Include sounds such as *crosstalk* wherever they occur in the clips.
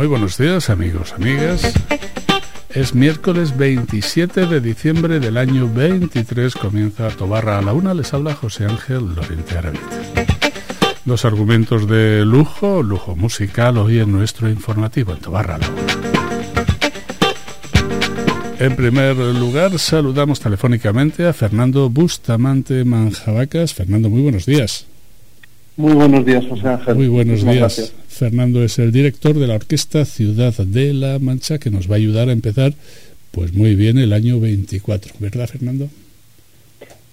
Muy buenos días amigos, amigas. Es miércoles 27 de diciembre del año 23, comienza Tobarra a la una, les habla José Ángel Lorente Aravit. Los argumentos de lujo, lujo musical, hoy en nuestro informativo en Tobarra a la una. En primer lugar, saludamos telefónicamente a Fernando Bustamante Manjabacas. Fernando, muy buenos días. Muy buenos días, José Ángel. Muy buenos días. Fernando es el director de la Orquesta Ciudad de la Mancha que nos va a ayudar a empezar pues muy bien el año 24, ¿verdad Fernando?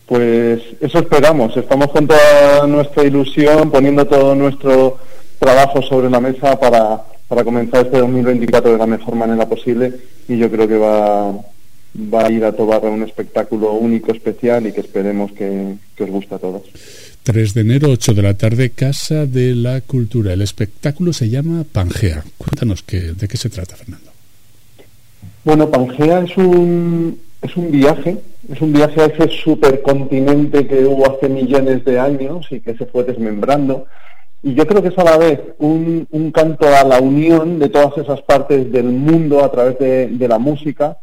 Pues eso esperamos, estamos con toda nuestra ilusión poniendo todo nuestro trabajo sobre la mesa para, para comenzar este 2024 de la mejor manera posible y yo creo que va, va a ir a Tobarra un espectáculo único, especial y que esperemos que, que os guste a todos. 3 de enero, 8 de la tarde, Casa de la Cultura. El espectáculo se llama Pangea. Cuéntanos qué, de qué se trata, Fernando. Bueno, Pangea es un, es un viaje, es un viaje a ese supercontinente que hubo hace millones de años y que se fue desmembrando. Y yo creo que es a la vez un, un canto a la unión de todas esas partes del mundo a través de, de la música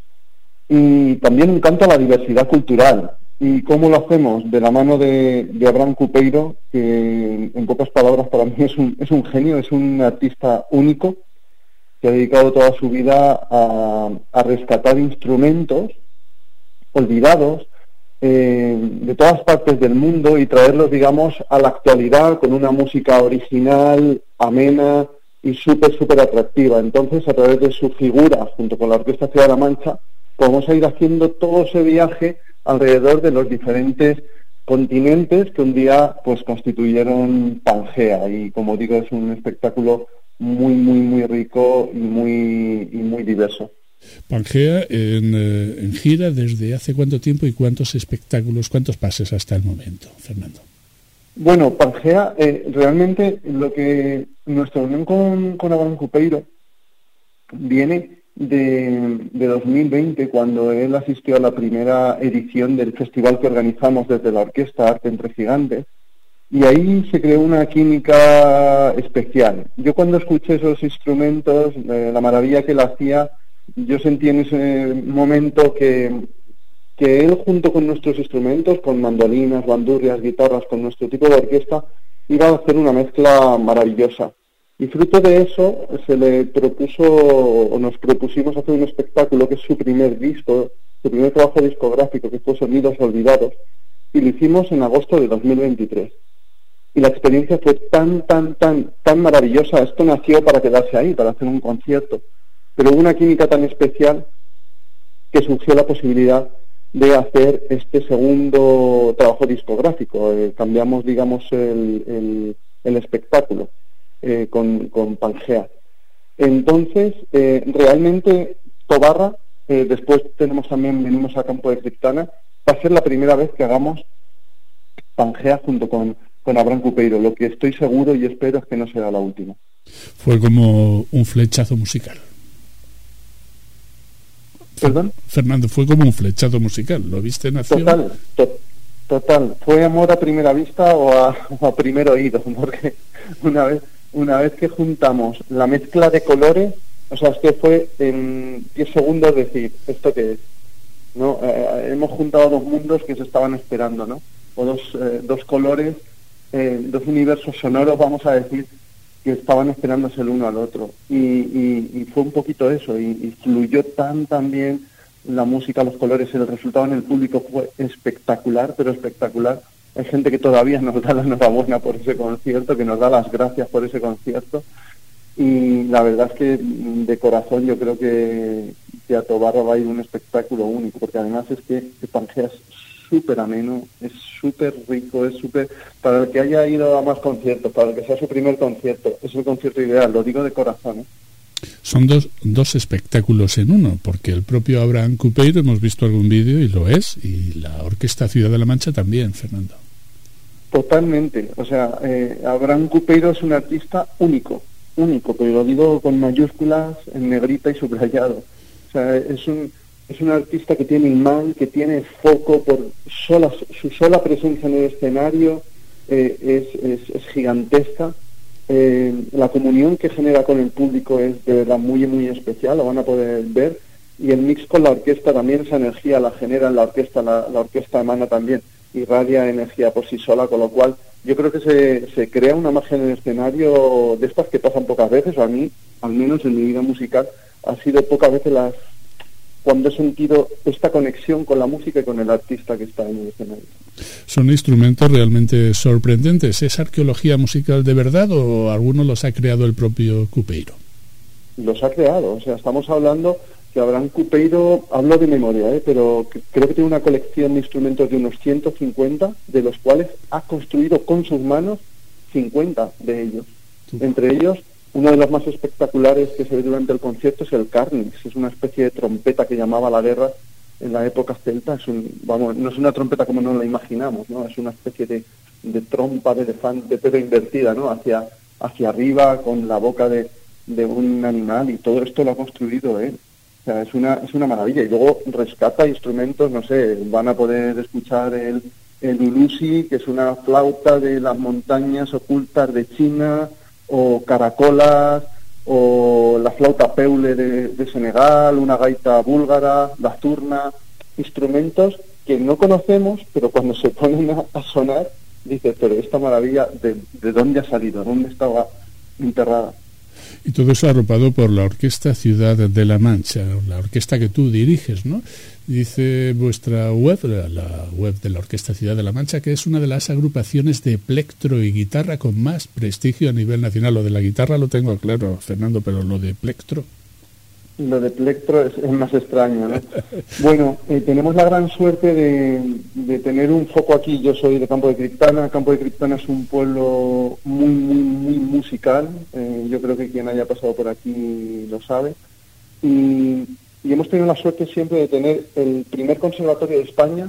y también un canto a la diversidad cultural. ¿Y cómo lo hacemos? De la mano de, de, Abraham Cupeiro, que en pocas palabras para mí es un, es un genio, es un artista único, que ha dedicado toda su vida a, a rescatar instrumentos olvidados eh, de todas partes del mundo y traerlos, digamos, a la actualidad con una música original, amena y súper, súper atractiva. Entonces, a través de su figura, junto con la Orquesta Ciudad de la Mancha, a ir haciendo todo ese viaje alrededor de los diferentes continentes que un día pues constituyeron Pangea y como digo es un espectáculo muy muy muy rico y muy y muy diverso. Pangea en, eh, en, gira desde hace cuánto tiempo y cuántos espectáculos, cuántos pases hasta el momento, Fernando. Bueno, Pangea eh, realmente lo que nuestra unión con, con Abraham Cupeiro viene de, de 2020, cuando él asistió a la primera edición del festival que organizamos desde la Orquesta Arte entre Gigantes, y ahí se creó una química especial. Yo cuando escuché esos instrumentos, eh, la maravilla que él hacía, yo sentí en ese momento que, que él junto con nuestros instrumentos, con mandolinas, bandurrias, guitarras, con nuestro tipo de orquesta, iba a hacer una mezcla maravillosa. Y fruto de eso se le propuso o nos propusimos hacer un espectáculo que es su primer disco, su primer trabajo discográfico, que fue Sonidos Olvidados, y lo hicimos en agosto de 2023. Y la experiencia fue tan, tan, tan, tan maravillosa. Esto nació para quedarse ahí, para hacer un concierto. Pero hubo una química tan especial que surgió la posibilidad de hacer este segundo trabajo discográfico. Eh, cambiamos, digamos, el, el, el espectáculo eh, con, con, Pangea. Entonces, eh, realmente Tobarra, eh, después tenemos también, venimos a Campo de Criptana, va a ser la primera vez que hagamos Pangea junto con, con Abraham Cupeiro. Lo que estoy seguro y espero es que no será la última. Fue como un flechazo musical. ¿Perdón? Fernando, fue como un flechazo musical. ¿Lo viste en acción? Total, to total. ¿Fue amor a primera vista o a, *laughs* o a primer oído? *laughs* Porque una vez una vez que juntamos la mezcla de colores, o sea, es que fue en 10 segundos decir, ¿esto qué es? ¿No? Eh, hemos juntado dos mundos que se estaban esperando, ¿no? O dos, eh, dos colores, eh, dos universos sonoros, vamos a decir, que estaban esperándose el uno al otro. Y, y, y fue un poquito eso, y, y, fluyó tan, bien la música, los colores, el resultado en el público fue espectacular, pero espectacular hay gente que todavía nos da la enhorabuena por ese concierto, que nos da las gracias por ese concierto. Y la verdad es que mm, de corazón yo creo que, a va a ir un espectáculo único, porque además es que, que Pangea es súper ameno, es súper rico, es súper... Para el que haya ido a más conciertos, para el que sea su primer concierto, es el concierto ideal, lo digo de corazón. ¿eh? Son dos, dos espectáculos en uno, porque el propio Abraham Cupeiro, hemos visto algún vídeo y lo es, y la Orquesta Ciudad de la Mancha también, Fernando. Totalmente, o sea, eh, Abraham Cupeiro es un artista único, único, pero lo digo con mayúsculas, en negrita y subrayado. O sea, es un, es un artista que tiene imán, que tiene foco por sola, su sola presencia en el escenario eh, es, es, gigantesca. Eh, la comunión que genera con el público es de verdad muy, muy especial, lo van a poder ver. Y el mix con la orquesta también, esa energía la genera en la orquesta, la, la orquesta emana también, irradia energía por sí sola, con lo cual yo creo que se, se crea una magia en el escenario de estas que pasan pocas veces, a mí, al menos en mi vida musical, ha sido pocas veces las cuando he sentido esta conexión con la música y con el artista que está en el escenario. Son instrumentos realmente sorprendentes. ¿Es arqueología musical de verdad o alguno los ha creado el propio Cupeiro? Los ha creado, o sea, estamos hablando que Abraham Cupeiro, hablo de memoria, ¿eh? pero creo que tiene una colección de instrumentos de unos 150, de los cuales ha construido con sus manos 50 de ellos. Entre ellos uno de los más espectaculares que se ve durante el concierto es el Carnix, es una especie de trompeta que llamaba la guerra en la época celta, es un, vamos, no es una trompeta como nos la imaginamos, ¿no? es una especie de, de trompa de elefante, pero invertida, ¿no? hacia, hacia arriba, con la boca de, de un animal, y todo esto lo ha construido él. O sea, es una, es una maravilla. Y luego rescata instrumentos, no sé, van a poder escuchar el, el ulusi, que es una flauta de las montañas ocultas de China, o caracolas, o la flauta peule de, Senegal, una gaita búlgara, la turna, instrumentos que no conocemos, pero cuando se ponen a, sonar, dice, pero esta maravilla, de, ¿de dónde ha salido? ¿Dónde estaba enterrada? Y todo eso arropado por la Orquesta Ciudad de la Mancha, la orquesta que tú diriges, ¿no? Dice vuestra web, la, web de la Orquesta Ciudad de la Mancha, que es una de las agrupaciones de plectro y guitarra con más prestigio a nivel nacional. Lo de la guitarra lo tengo claro, Fernando, pero lo de plectro. Lo de plectro es, más extraño, ¿no? *laughs* bueno, eh, tenemos la gran suerte de, tener un foco aquí. Yo soy de Campo de Criptana. Campo de Criptana es un pueblo muy, muy, muy musical. Eh, yo creo que quien haya pasado por aquí lo sabe. Y, hemos tenido la suerte siempre de tener el primer conservatorio de España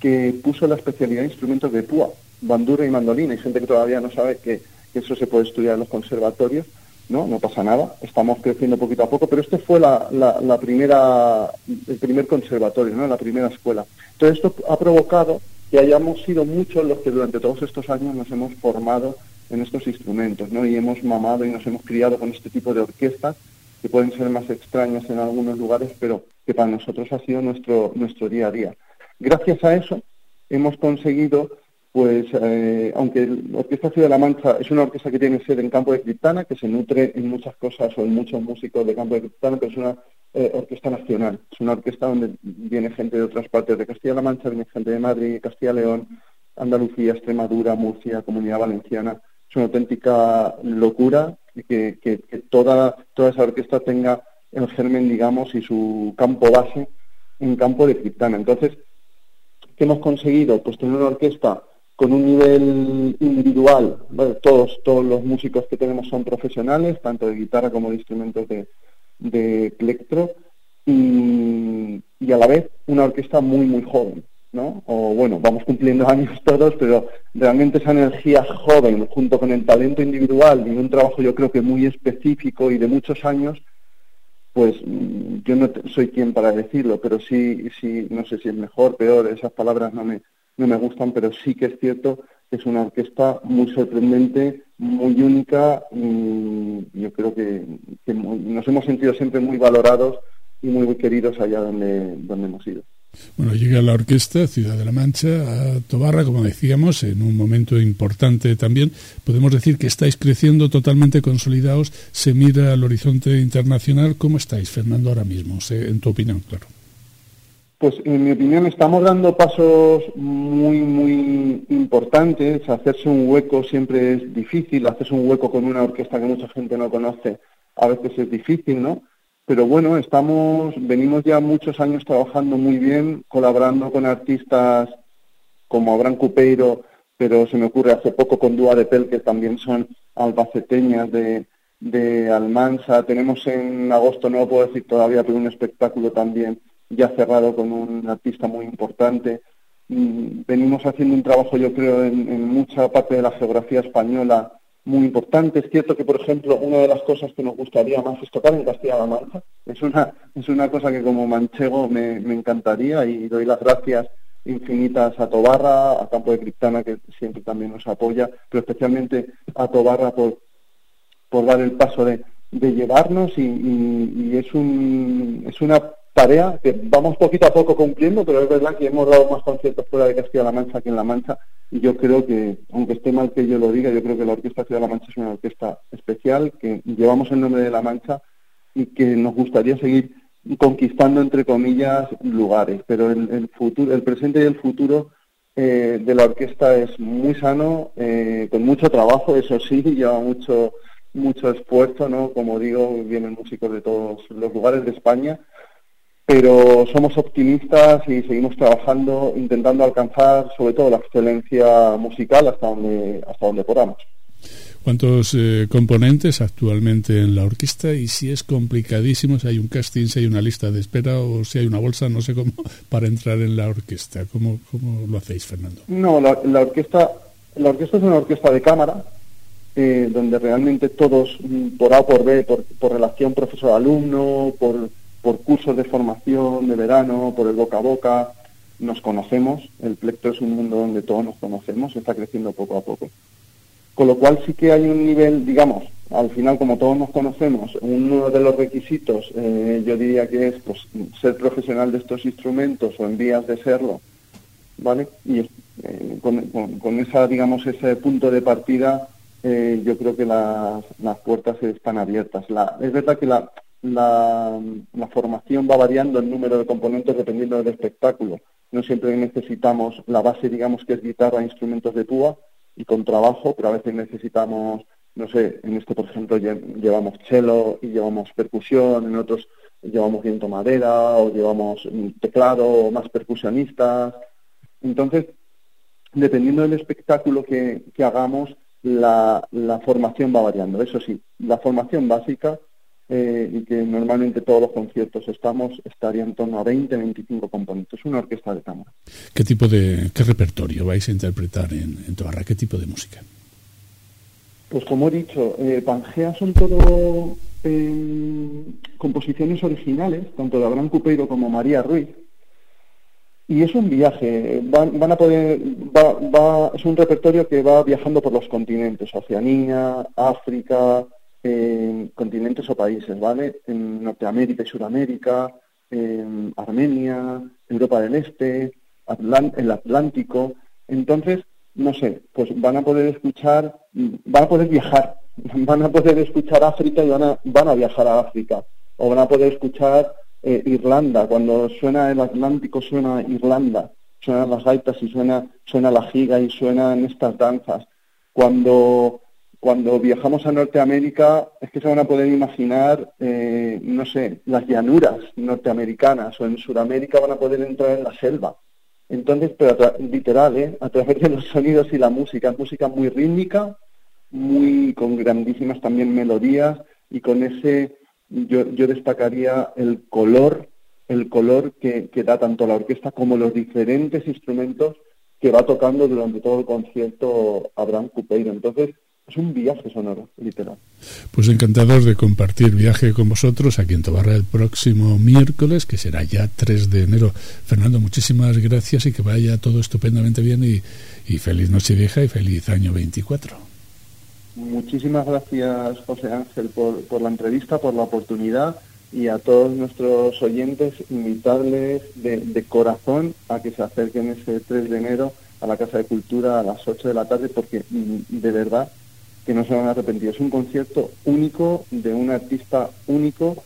que puso la especialidad de instrumentos de púa, bandura y mandolina. Hay gente que todavía no sabe que eso se puede estudiar en los conservatorios ¿no? No pasa nada, estamos creciendo poquito a poco, pero este fue la, la, primera, el primer conservatorio, ¿no? La primera escuela. Entonces esto ha provocado que hayamos sido muchos los que durante todos estos años nos hemos formado en estos instrumentos, ¿no? Y hemos mamado y nos hemos criado con este tipo de orquestas que pueden ser más extrañas en algunos lugares, pero que para nosotros ha sido nuestro, nuestro día a día. Gracias a eso hemos conseguido pues eh, aunque la Orquesta Ciudad de la Mancha es una orquesta que tiene sede en Campo de Criptana, que se nutre en muchas cosas o en muchos músicos de Campo de Criptana, pero es una eh, orquesta nacional, es una orquesta donde viene gente de otras partes de Castilla-La Mancha, viene gente de Madrid, Castilla-León, Andalucía, Extremadura, Murcia, Comunidad Valenciana. Es una auténtica locura que, que, que toda, toda esa orquesta tenga el germen, digamos, y su campo base en Campo de Criptana. Entonces, ¿qué hemos conseguido? Pues tener una orquesta con un nivel individual, todos, todos los músicos que tenemos son profesionales, tanto de guitarra como de instrumentos de, de plectro, y, a la vez una orquesta muy, muy joven, ¿no? O bueno, vamos cumpliendo *laughs* años todos, pero realmente esa energía joven, junto con el talento individual y un trabajo yo creo que muy específico y de muchos años, pues yo no soy quien para decirlo, pero sí, sí, no sé si es mejor, peor, esas palabras no me, no me gustan, pero sí que es cierto que es una orquesta muy sorprendente, muy única y yo creo que, nos hemos sentido siempre muy valorados y muy queridos allá donde, donde hemos ido. Bueno, llega la orquesta Ciudad de la Mancha a Tobarra, como decíamos, en un momento importante también. Podemos decir que estáis creciendo totalmente consolidados. Se mira al horizonte internacional. ¿Cómo estáis, Fernando, ahora mismo? En tu opinión, claro. Pues en mi opinión estamos dando pasos muy, muy importantes. Hacerse un hueco siempre es difícil, hacerse un hueco con una orquesta que mucha gente no conoce a veces es difícil, ¿no? Pero bueno, estamos, venimos ya muchos años trabajando muy bien, colaborando con artistas como Abraham Cupeiro, pero se me ocurre hace poco con Dúa de Pel, que también son albaceteñas de, de Almansa. Tenemos en agosto, no lo puedo decir todavía, pero un espectáculo también ya cerrado con un artista muy importante. Mm, venimos haciendo un trabajo, yo creo, en, mucha parte de la geografía española muy importante. Es cierto que, por ejemplo, una de las cosas que nos gustaría más es tocar en Castilla-La Mancha. Es una, es una cosa que como manchego me, me encantaría y doy las gracias infinitas a Tobarra, a Campo de Criptana, que siempre también nos apoya, pero especialmente a Tobarra por, por dar el paso de, de llevarnos y, y, es, un, es una tarea que vamos poquito a poco cumpliendo, pero es verdad que hemos dado más conciertos fuera de Castilla-La Mancha que en La Mancha y yo creo que, aunque esté mal que yo lo diga, yo creo que la Orquesta Ciudad de La Mancha es una orquesta especial, que llevamos el nombre de La Mancha y que nos gustaría seguir conquistando, entre comillas, lugares. Pero el, futuro, el presente y el futuro eh, de la orquesta es muy sano, eh, con mucho trabajo, eso sí, *laughs* lleva mucho mucho esfuerzo, ¿no? Como digo, vienen músicos de todos los lugares de España pero somos optimistas y seguimos trabajando, intentando alcanzar sobre todo la excelencia musical hasta donde, hasta donde podamos. ¿Cuántos eh, componentes actualmente en la orquesta? Y si es complicadísimo, si hay un casting, si hay una lista de espera o si hay una bolsa, no sé cómo, *laughs* para entrar en la orquesta. ¿Cómo, cómo lo hacéis, Fernando? No, la, orquesta, la orquesta es una orquesta de cámara, eh, donde realmente todos, mm, por A o por B, por, por relación profesor-alumno, por por cursos de formación de verano, por el boca a boca, nos conocemos. El plecto es un mundo donde todos nos conocemos, está creciendo poco a poco. Con lo cual sí que hay un nivel, digamos, al final como todos nos conocemos, uno de los requisitos eh, yo diría que es pues, ser profesional de estos instrumentos o en vías de serlo, ¿vale? Y eh, con, esa, digamos, ese punto de partida eh, yo creo que las, las puertas están abiertas. Es verdad que la, la, formación va variando el número de componentes dependiendo del espectáculo. No siempre necesitamos la base, digamos, que es guitarra, instrumentos de púa y con trabajo, pero a veces necesitamos, no sé, en este, por ejemplo, llevamos cello y llevamos percusión, en otros llevamos viento madera o llevamos teclado o más percusionistas. Entonces, dependiendo del espectáculo que, hagamos, la, la formación va variando. Eso sí, la formación básica eh, y que normalmente todos los conciertos estamos, estaría en torno a 20, 25 componentes, una orquesta de cámara. ¿Qué tipo de, qué repertorio vais a interpretar en, en Tobarra? ¿Qué tipo de música? Pues como he dicho, eh, Pangea son todo eh, composiciones originales, tanto de Abraham Cupeiro como María Ruiz, y es un viaje, van, van a poder, va, va, es un repertorio que va viajando por los continentes, Oceanía, África, continentes o países, ¿vale? En Norteamérica y Sudamérica, en Armenia, Europa del Este, el Atlántico. Entonces, no sé, pues van a poder escuchar, van a poder viajar, *laughs* van a poder escuchar África y van a, van a viajar a África. O van a poder escuchar eh, Irlanda, cuando suena el Atlántico suena Irlanda, suenan las gaitas y suena, suena la giga y suenan estas danzas. Cuando cuando viajamos a Norteamérica es que se van a poder imaginar, eh, no sé, las llanuras norteamericanas o en Sudamérica van a poder entrar en la selva. Entonces, pero literal, ¿eh? a través de los sonidos y la música, es música muy rítmica, muy con grandísimas también melodías y con ese, yo, yo destacaría el color, el color que, da tanto la orquesta como los diferentes instrumentos que va tocando durante todo el concierto Abraham Cupeiro. Entonces, es un viaje sonoro, literal. Pues encantados de compartir viaje con vosotros aquí en Tobarra el próximo miércoles, que será ya 3 de enero. Fernando, muchísimas gracias y que vaya todo estupendamente bien y, y feliz noche vieja y feliz año 24. Muchísimas gracias, José Ángel, por, por la entrevista, por la oportunidad y a todos nuestros oyentes invitarles de, de corazón a que se acerquen ese 3 de enero a la Casa de Cultura a las 8 de la tarde porque mm, de verdad que no se van a arrepentir. Es un concierto único de un artista único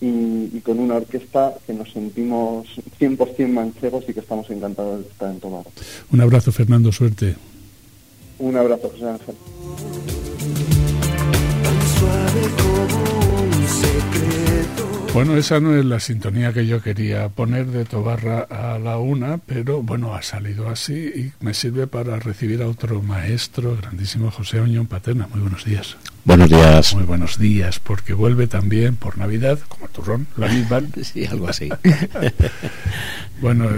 y, con una orquesta que nos sentimos 100% manchegos y que estamos encantados de estar en Tomar. Un abrazo, Fernando, suerte. Un abrazo, José Ángel. suave como un secreto. Bueno, esa no es la sintonía que yo quería poner de Tobarra a la una, pero bueno, ha salido así y me sirve para recibir a otro maestro, grandísimo José Oñón Paterna. Muy buenos días. Buenos días. Muy buenos días, porque vuelve también por Navidad, como el turrón, la misma. *laughs* sí, algo así. *laughs* bueno,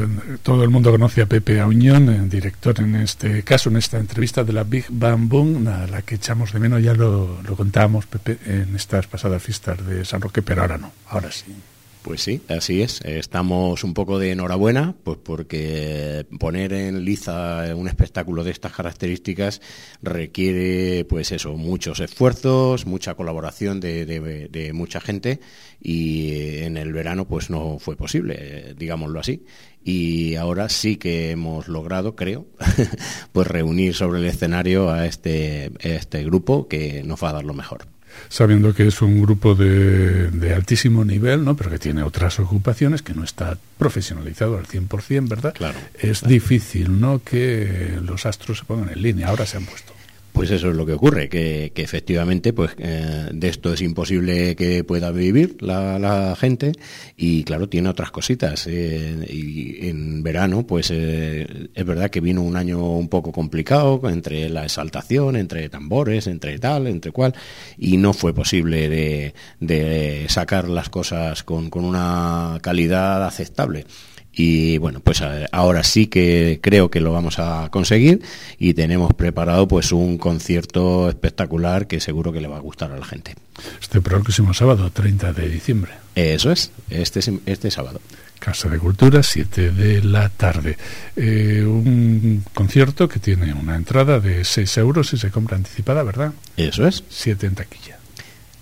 todo el mundo conoce a Pepe Auñón, director en este caso, en esta entrevista de la Big Bang Boom, a la que echamos de menos, ya lo, lo contábamos, Pepe, en estas pasadas fiestas de San Roque, pero ahora no, ahora sí. Pues sí, así es. Estamos un poco de enhorabuena, pues porque poner en liza un espectáculo de estas características requiere, pues eso, muchos esfuerzos, mucha colaboración de, mucha gente y en el verano, pues no fue posible, digámoslo así. Y ahora sí que hemos logrado, creo, *laughs* pues reunir sobre el escenario a este, este grupo que nos va a dar lo mejor sabiendo que es un grupo de, de, altísimo nivel, ¿no? pero que tiene otras ocupaciones, que no está profesionalizado al 100%, ¿verdad? Claro. Es difícil ¿no? que los astros se pongan en línea, ahora se han puesto. Pues eso es lo que ocurre, que, efectivamente pues eh, de esto es imposible que pueda vivir la, gente y claro, tiene otras cositas. Eh, y en verano pues eh, es verdad que vino un año un poco complicado entre la exaltación, entre tambores, entre tal, entre cual, y no fue posible de, de sacar las cosas con, con una calidad aceptable. Y bueno, pues eh, ahora sí que creo que lo vamos a conseguir y tenemos preparado pues un concierto espectacular que seguro que le va a gustar a la gente. Este próximo sábado, 30 de diciembre. Eso es, este, este sábado. Casa de Cultura, 7 de la tarde. Eh, un concierto que tiene una entrada de 6 euros si se compra anticipada, ¿verdad? Eso es. 7 en taquilla.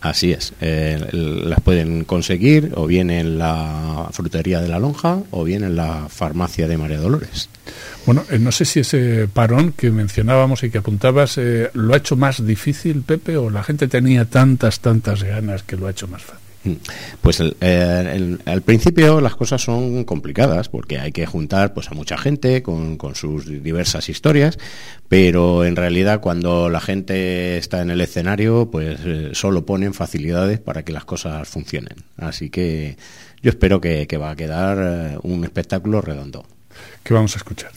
Así es, eh, las pueden conseguir o bien en la frutería de la lonja o bien en la farmacia de María Dolores. Bueno, eh, no sé si ese parón que mencionábamos y que apuntabas eh, lo ha hecho más difícil, Pepe, o la gente tenía tantas, tantas ganas que lo ha hecho más fácil. Mm. Pues eh, al principio las cosas son complicadas porque hay que juntar pues a mucha gente con, sus diversas historias, pero en realidad cuando la gente está en el escenario pues eh, solo ponen facilidades para que las cosas funcionen. Así que yo espero que, que va a quedar eh, un espectáculo redondo. ¿Qué vamos a escuchar?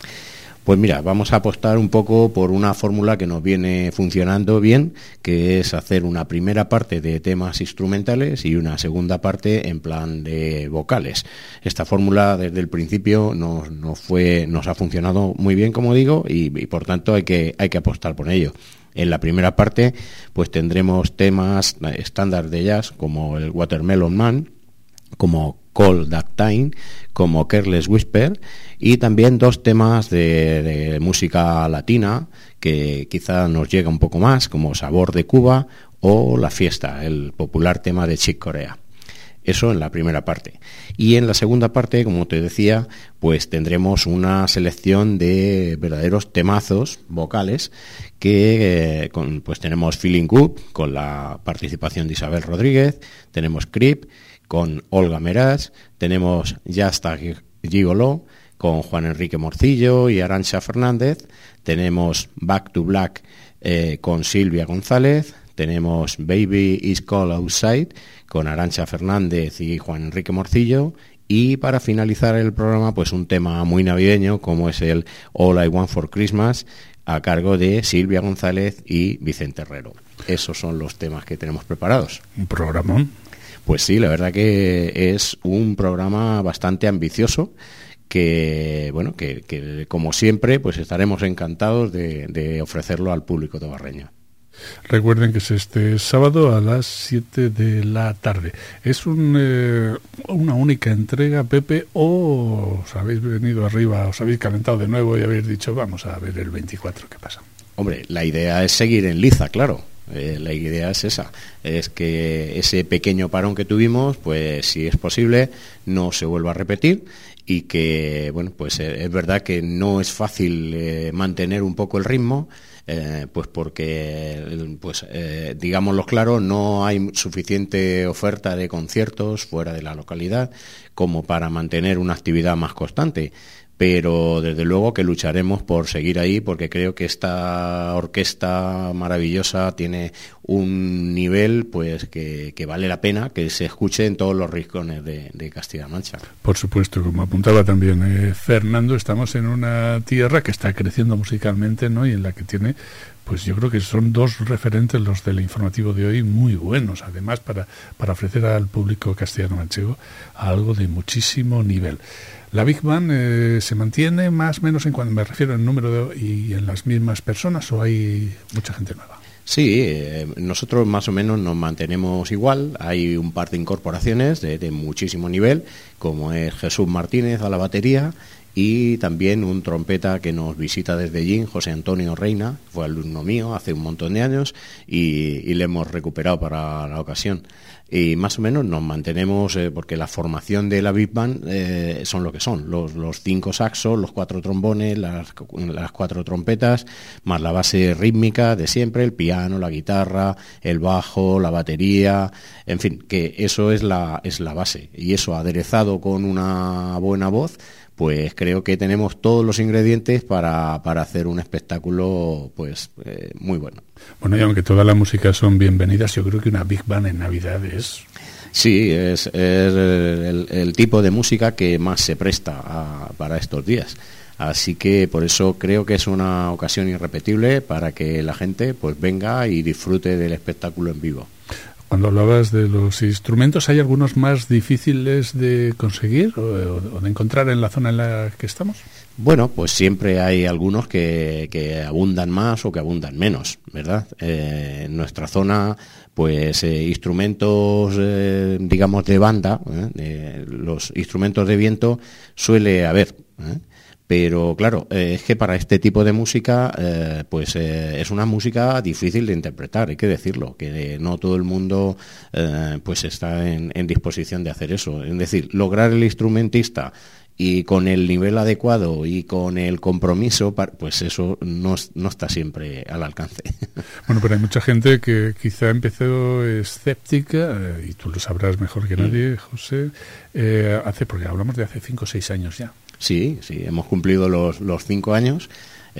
Pues mira, vamos a apostar un poco por una fórmula que nos viene funcionando bien, que es hacer una primera parte de temas instrumentales y una segunda parte en plan de vocales. Esta fórmula desde el principio nos, fue, nos ha funcionado muy bien, como digo, y, por tanto hay que, hay que apostar por ello. En la primera parte, pues tendremos temas estándar de jazz como el Watermelon Man, como Call That Time, como Careless Whisper, y también dos temas de, música latina que quizá nos llega un poco más, como Sabor de Cuba o La Fiesta, el popular tema de Chick Corea. Eso en la primera parte. Y en la segunda parte, como te decía, pues tendremos una selección de verdaderos temazos vocales que eh, pues tenemos Feeling Good con la participación de Isabel Rodríguez, tenemos Creep con Olga Meraz, tenemos Yasta Gigolo con Juan Enrique Morcillo y Arancha Fernández, tenemos Back to Black eh, con Silvia González, tenemos Baby is Call Outside con Arancha Fernández y Juan Enrique Morcillo y para finalizar el programa pues un tema muy navideño como es el All I Want for Christmas a cargo de Silvia González y Vicente Herrero. Esos son los temas que tenemos preparados. Un programón. Pues sí, la verdad que es un programa bastante ambicioso que bueno que, como siempre pues estaremos encantados de, ofrecerlo al público tobarreño. Recuerden que es este sábado a las 7 de la tarde. ¿Es un, eh, una única entrega, Pepe, o os habéis venido arriba, os habéis calentado de nuevo y habéis dicho vamos a ver el 24 qué pasa? Hombre, la idea es seguir en liza, claro. Eh, la idea es esa, es que ese pequeño parón que tuvimos, pues si es posible, no se vuelva a repetir y que, bueno, pues eh, es verdad que no es fácil eh, mantener un poco el ritmo, pues porque, pues digámoslo claro, no hay suficiente oferta de conciertos fuera de la localidad como para mantener una actividad más constante pero desde luego que lucharemos por seguir ahí porque creo que esta orquesta maravillosa tiene un nivel pues que, vale la pena que se escuche en todos los rincones de, Castilla-La Mancha. Por supuesto, como apuntaba también eh, Fernando, estamos en una tierra que está creciendo musicalmente ¿no? y en la que tiene pues yo creo que son dos referentes los del informativo de hoy muy buenos, además para, para ofrecer al público castellano-manchego algo de muchísimo nivel. La Big Bang eh, se mantiene más o menos en cuando me refiero al número de, y en las mismas personas o hay mucha gente nueva. Sí, eh, nosotros más o menos nos mantenemos igual. Hay un par de incorporaciones de, de, muchísimo nivel, como es Jesús Martínez a la batería y también un trompeta que nos visita desde allí, José Antonio Reina, fue alumno mío hace un montón de años y, le hemos recuperado para la ocasión. Y más o menos nos mantenemos, eh, porque la formación de la Big Band eh, son lo que son, los, los cinco saxos, los cuatro trombones, las, las cuatro trompetas, más la base rítmica de siempre, el piano, la guitarra, el bajo, la batería, en fin, que eso es la, es la base. Y eso aderezado con una buena voz, pues creo que tenemos todos los ingredientes para, para hacer un espectáculo pues eh, muy bueno. Bueno, y aunque todas las músicas son bienvenidas, yo creo que una Big Band en Navidad es... Sí, es, el, tipo de música que más se presta para estos días. Así que por eso creo que es una ocasión irrepetible para que la gente pues venga y disfrute del espectáculo en vivo. Cuando hablabas de los instrumentos, ¿hay algunos más difíciles de conseguir o, de encontrar en la zona en la que estamos? Bueno, pues siempre hay algunos que, abundan más o que abundan menos, ¿verdad? Eh, en nuestra zona, pues eh, instrumentos, eh, digamos, de banda, los instrumentos de viento suele haber. Pero claro, eh, es que para este tipo de música, eh, pues eh, es una música difícil de interpretar, hay que decirlo, que no todo el mundo pues está en, disposición de hacer eso. Es decir, lograr el instrumentista y con el nivel adecuado y con el compromiso, pues eso no, no, está siempre al alcance. *laughs* Bueno, pero hay mucha gente que quizá empezó escéptica, y tú lo sabrás mejor que mm. nadie, José, hace, porque hablamos de hace cinco o seis años ya. Sí, sí, hemos cumplido los, los cinco años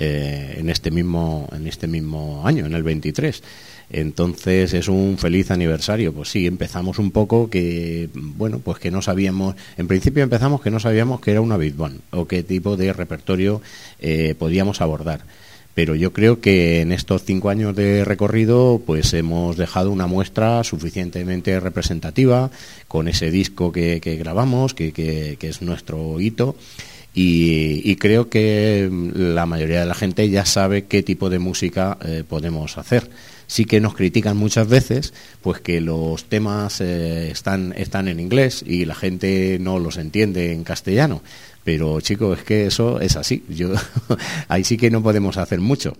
eh, en, este mismo, en este mismo año, en el 23. Entonces es un feliz aniversario. Pues sí, empezamos un poco que, bueno, pues que no sabíamos, en principio empezamos que no sabíamos que era una Big Band o qué tipo de repertorio eh, podíamos abordar. Pero yo creo que en estos cinco años de recorrido, pues hemos dejado una muestra suficientemente representativa con ese disco que, grabamos, que, es nuestro hito y, creo que la mayoría de la gente ya sabe qué tipo de música eh, podemos hacer. Sí que nos critican muchas veces, pues que los temas eh, están, están en inglés y la gente no los entiende en castellano. Pero chicos, es que eso es así. Yo *laughs* ahí sí que no podemos hacer mucho.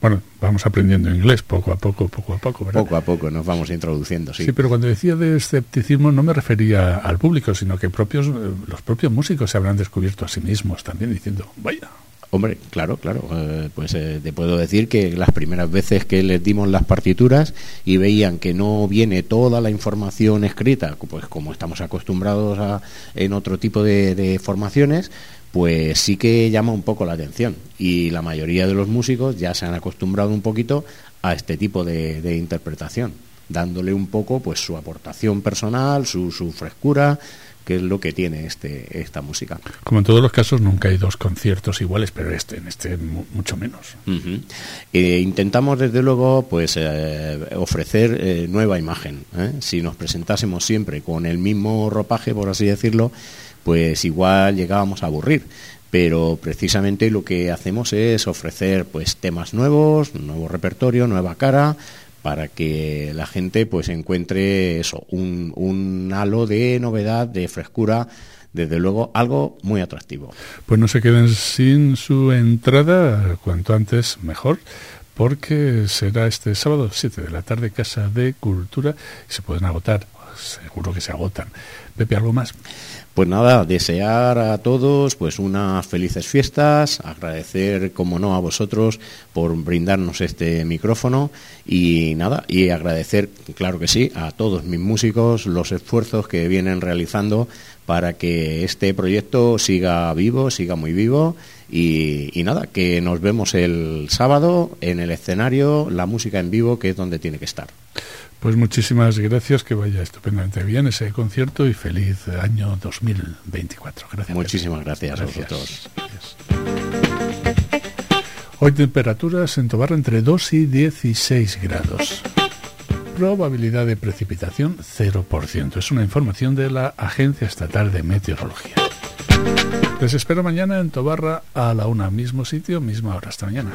Bueno, vamos aprendiendo inglés poco a poco, poco a poco, ¿verdad? Poco a poco nos vamos introduciendo, sí. Sí, pero cuando decía de escepticismo no me refería al público, sino que propios, eh, los propios músicos se habrán descubierto a sí mismos también diciendo, vaya, Hombre, claro, claro. Eh, pues eh, te puedo decir que las primeras veces que les dimos las partituras y veían que no viene toda la información escrita, pues como estamos acostumbrados a, en otro tipo de formaciones, pues sí que llama un poco la atención. Y la mayoría de los músicos ya se han acostumbrado un poquito a este tipo de, interpretación, dándole un poco pues su aportación personal, su, frescura, que es lo que tiene este, esta música. Como en todos los casos, nunca hay dos conciertos iguales, pero este, en este mucho menos. Eh, intentamos, desde luego, pues eh, ofrecer eh, nueva imagen. Si nos presentásemos siempre con el mismo ropaje, por así decirlo, pues igual llegábamos a aburrir pero precisamente lo que hacemos es ofrecer pues temas nuevos, nuevo repertorio, nueva cara para que la gente pues encuentre eso, un, un halo de novedad, de frescura, desde luego algo muy atractivo. Pues no se queden sin su entrada, cuanto antes mejor, porque será este sábado 7 de la tarde Casa de Cultura y se pueden agotar, seguro que se agotan. Pepe, ¿algo más? Pues nada, desear a todos pues unas felices fiestas, agradecer como no a vosotros por brindarnos este micrófono y nada, y agradecer, claro que sí, a todos mis músicos los esfuerzos que vienen realizando para que este proyecto siga vivo, siga muy vivo y, y, nada, que nos vemos el sábado en el escenario, la música en vivo, que es donde tiene que estar. Pues muchísimas gracias, que vaya estupendamente bien ese concierto y feliz año 2024. Gracias. Muchísimas gracias, gracias. a vosotros. Gracias. Hoy temperaturas en Tobarra entre 2 y 16 grados. Probabilidad de precipitación 0%. Es una información de la Agencia Estatal de Meteorología. Les espero mañana en Tobarra a la una, mismo sitio, misma hora. Hasta mañana.